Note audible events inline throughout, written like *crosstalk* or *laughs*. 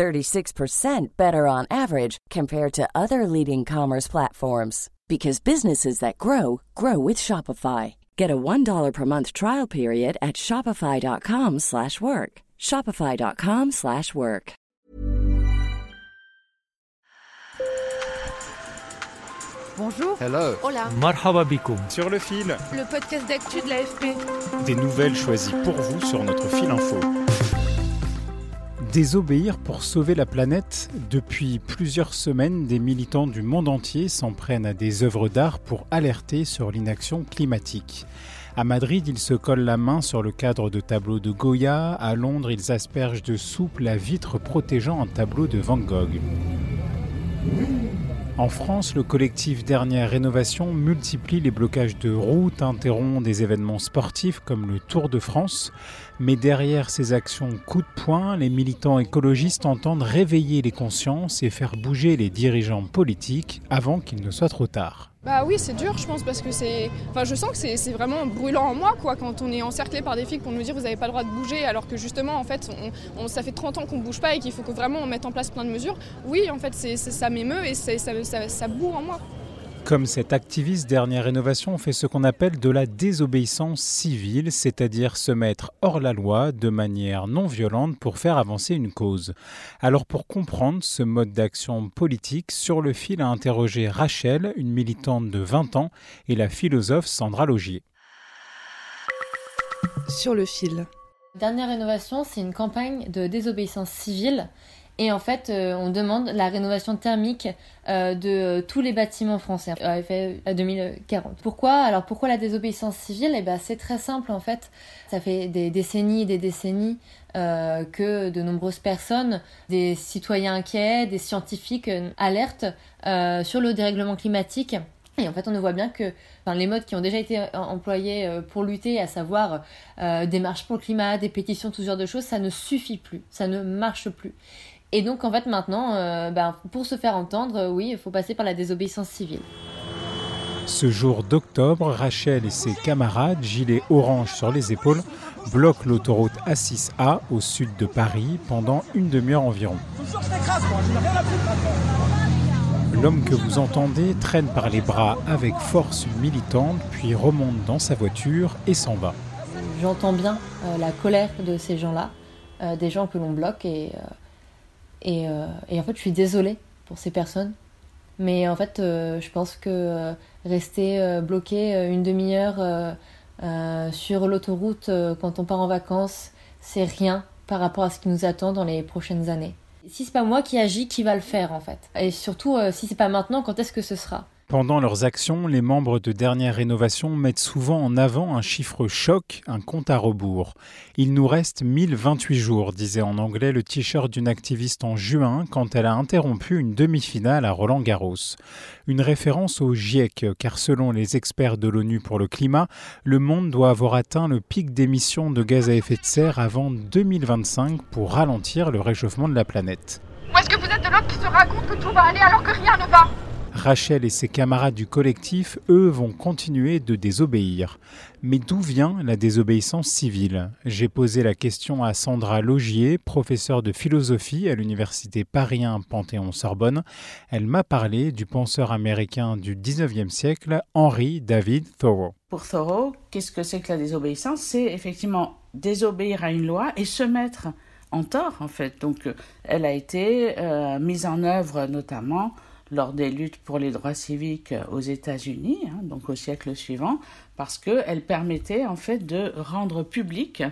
36% better on average compared to other leading commerce platforms because businesses that grow grow with Shopify. Get a $1 per month trial period at shopify.com/work. shopify.com/work. Bonjour. Hello. Hola. Marhaba Sur le fil, Le podcast d'actu de l'AFP. des nouvelles choisies pour vous sur notre fil info. Désobéir pour sauver la planète. Depuis plusieurs semaines, des militants du monde entier s'en prennent à des œuvres d'art pour alerter sur l'inaction climatique. À Madrid, ils se collent la main sur le cadre de tableaux de Goya. À Londres, ils aspergent de soupe la vitre protégeant un tableau de Van Gogh. En France, le collectif Dernière Rénovation multiplie les blocages de routes, interrompt des événements sportifs comme le Tour de France. Mais derrière ces actions coup de poing, les militants écologistes entendent réveiller les consciences et faire bouger les dirigeants politiques avant qu'il ne soit trop tard. Bah oui, c'est dur, je pense, parce que c'est. Enfin, je sens que c'est vraiment brûlant en moi, quoi, quand on est encerclé par des flics pour nous dire vous n'avez pas le droit de bouger, alors que justement, en fait, on, ça fait 30 ans qu'on ne bouge pas et qu'il faut que vraiment on mette en place plein de mesures. Oui, en fait, c'est ça m'émeut et ça, ça, ça bourre en moi. Comme cet activiste Dernière Rénovation fait ce qu'on appelle de la désobéissance civile, c'est-à-dire se mettre hors la loi de manière non violente pour faire avancer une cause. Alors pour comprendre ce mode d'action politique, sur le fil a interrogé Rachel, une militante de 20 ans, et la philosophe Sandra Logier. Sur le fil. Dernière rénovation, c'est une campagne de désobéissance civile. Et en fait, euh, on demande la rénovation thermique euh, de tous les bâtiments français à effet à 2040. Pourquoi? Alors pourquoi la désobéissance civile? Eh ben, c'est très simple en fait. Ça fait des décennies et des décennies euh, que de nombreuses personnes, des citoyens inquiets, des scientifiques euh, alertent euh, sur le dérèglement climatique. Et en fait, on ne voit bien que les modes qui ont déjà été euh, employés euh, pour lutter, à savoir euh, des marches pour le climat, des pétitions, tout ce genre de choses, ça ne suffit plus, ça ne marche plus. Et donc, en fait, maintenant, euh, ben, pour se faire entendre, euh, oui, il faut passer par la désobéissance civile. Ce jour d'octobre, Rachel et ses camarades, gilets orange sur les épaules, bloquent l'autoroute A6A au sud de Paris pendant une demi-heure environ. L'homme que vous entendez traîne par les bras avec force une militante, puis remonte dans sa voiture et s'en va. J'entends bien euh, la colère de ces gens-là, euh, des gens que l'on bloque, et, et, euh, et en fait, je suis désolée pour ces personnes. Mais en fait, euh, je pense que euh, rester bloqué une demi-heure sur l'autoroute quand on part en vacances, c'est rien par rapport à ce qui nous attend dans les prochaines années. Si c'est pas moi qui agis, qui va le faire en fait? Et surtout, si c'est pas maintenant, quand est-ce que ce sera? Pendant leurs actions, les membres de Dernière Rénovation mettent souvent en avant un chiffre choc, un compte à rebours. Il nous reste 1028 jours, disait en anglais le t-shirt d'une activiste en juin quand elle a interrompu une demi-finale à Roland Garros. Une référence au GIEC, car selon les experts de l'ONU pour le climat, le monde doit avoir atteint le pic d'émissions de gaz à effet de serre avant 2025 pour ralentir le réchauffement de la planète. Ou est-ce que vous êtes de l'autre qui se raconte que tout va aller alors que rien ne va? Rachel et ses camarades du collectif, eux, vont continuer de désobéir. Mais d'où vient la désobéissance civile? J'ai posé la question à Sandra Logier, professeure de philosophie à l'université Paris 1 Panthéon-Sorbonne. Elle m'a parlé du penseur américain du 19e siècle, Henry David Thoreau. Pour Thoreau, qu'est-ce que c'est que la désobéissance? C'est effectivement désobéir à une loi et se mettre en tort, en fait. Donc, euh, elle a été euh, mise en œuvre notamment lors des luttes pour les droits civiques aux États-Unis, hein, donc au siècle suivant, parce qu'elle permettait en fait de rendre public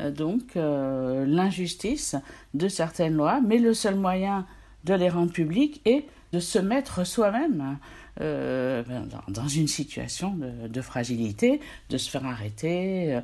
euh, donc euh, l'injustice de certaines lois, mais le seul moyen de les rendre publiques est de se mettre soi-même euh, ben, dans, une situation de, fragilité, de se faire arrêter, euh,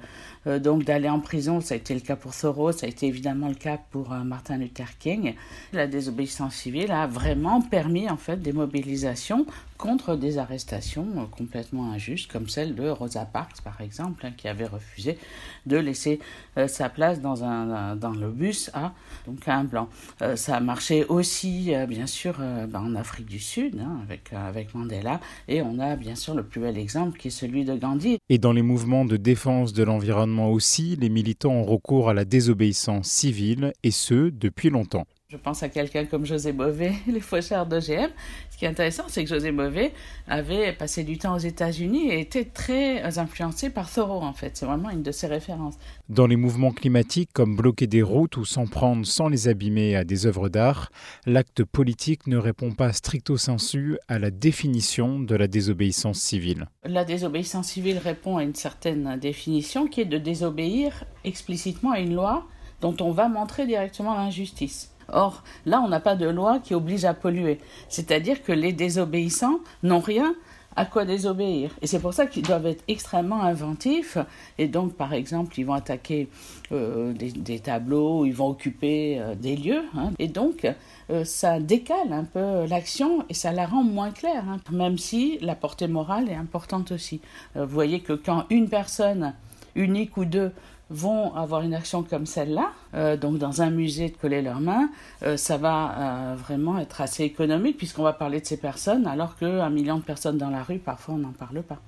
euh, donc d'aller en prison. Ça a été le cas pour Thoreau, ça a été évidemment le cas pour Martin Luther King. La désobéissance civile a vraiment permis en fait des mobilisations contre des arrestations complètement injustes, comme celle de Rosa Parks par exemple, hein, qui avait refusé de laisser sa place dans, un, dans le bus à donc un blanc. ça a marché aussi, bien sûr, ben, en Afrique du Sud, hein, avec, avec Mandela, et on a bien sûr le plus bel exemple qui est celui de Gandhi. Et dans les mouvements de défense de l'environnement aussi, les militants ont recours à la désobéissance civile, et ce, depuis longtemps. Je pense à quelqu'un comme José Bové, *laughs* les faucheurs d'OGM. Ce qui est intéressant, c'est que José Bové avait passé du temps aux États-Unis et était très influencé par Thoreau, en fait. C'est vraiment une de ses références. Dans les mouvements climatiques, comme bloquer des routes ou s'en prendre sans les abîmer à des œuvres d'art, l'acte politique ne répond pas stricto sensu à la définition de la désobéissance civile. La désobéissance civile répond à une certaine définition qui est de désobéir explicitement à une loi dont on va montrer directement l'injustice. Or, là, on n'a pas de loi qui oblige à polluer. C'est-à-dire que les désobéissants n'ont rien à quoi désobéir. Et c'est pour ça qu'ils doivent être extrêmement inventifs. Et donc, par exemple, ils vont attaquer euh, des, tableaux, ils vont occuper euh, des lieux. Hein. Et donc, euh, ça décale un peu l'action et ça la rend moins claire, hein. même si la portée morale est importante aussi. vous voyez que quand une personne unique ou deux vont avoir une action comme celle-là, euh, donc dans un musée de coller leurs mains, euh, ça va euh, vraiment être assez économique puisqu'on va parler de ces personnes alors qu'un million de personnes dans la rue, parfois on n'en parle pas.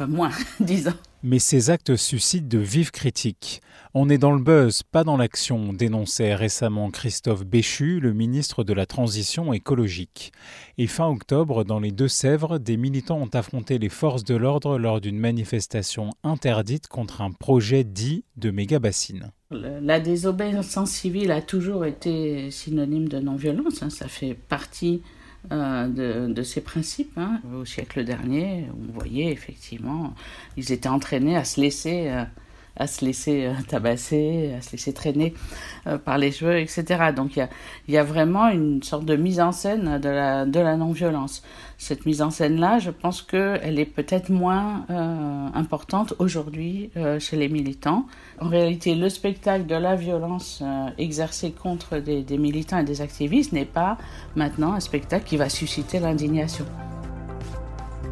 Enfin moins, *laughs* disons. Mais ces actes suscitent de vives critiques. On est dans le buzz, pas dans l'action, dénonçait récemment Christophe Béchu, le ministre de la Transition écologique. Et fin octobre, dans les Deux-Sèvres, des militants ont affronté les forces de l'ordre lors d'une manifestation interdite contre un projet dit de méga-bassine. La désobéissance civile a toujours été synonyme de non-violence, hein. ça fait partie euh, de, ces principes. Hein. Au siècle dernier, vous voyez effectivement, ils étaient entraînés à se laisser, euh, à se laisser euh, tabasser, à se laisser traîner par les cheveux, etc. Donc il y a, vraiment une sorte de mise en scène de la, non-violence cette mise en scène-là, je pense qu'elle est peut-être moins euh, importante aujourd'hui euh, chez les militants. En réalité, le spectacle de la violence euh, exercée contre des militants et des activistes n'est pas maintenant un spectacle qui va susciter l'indignation.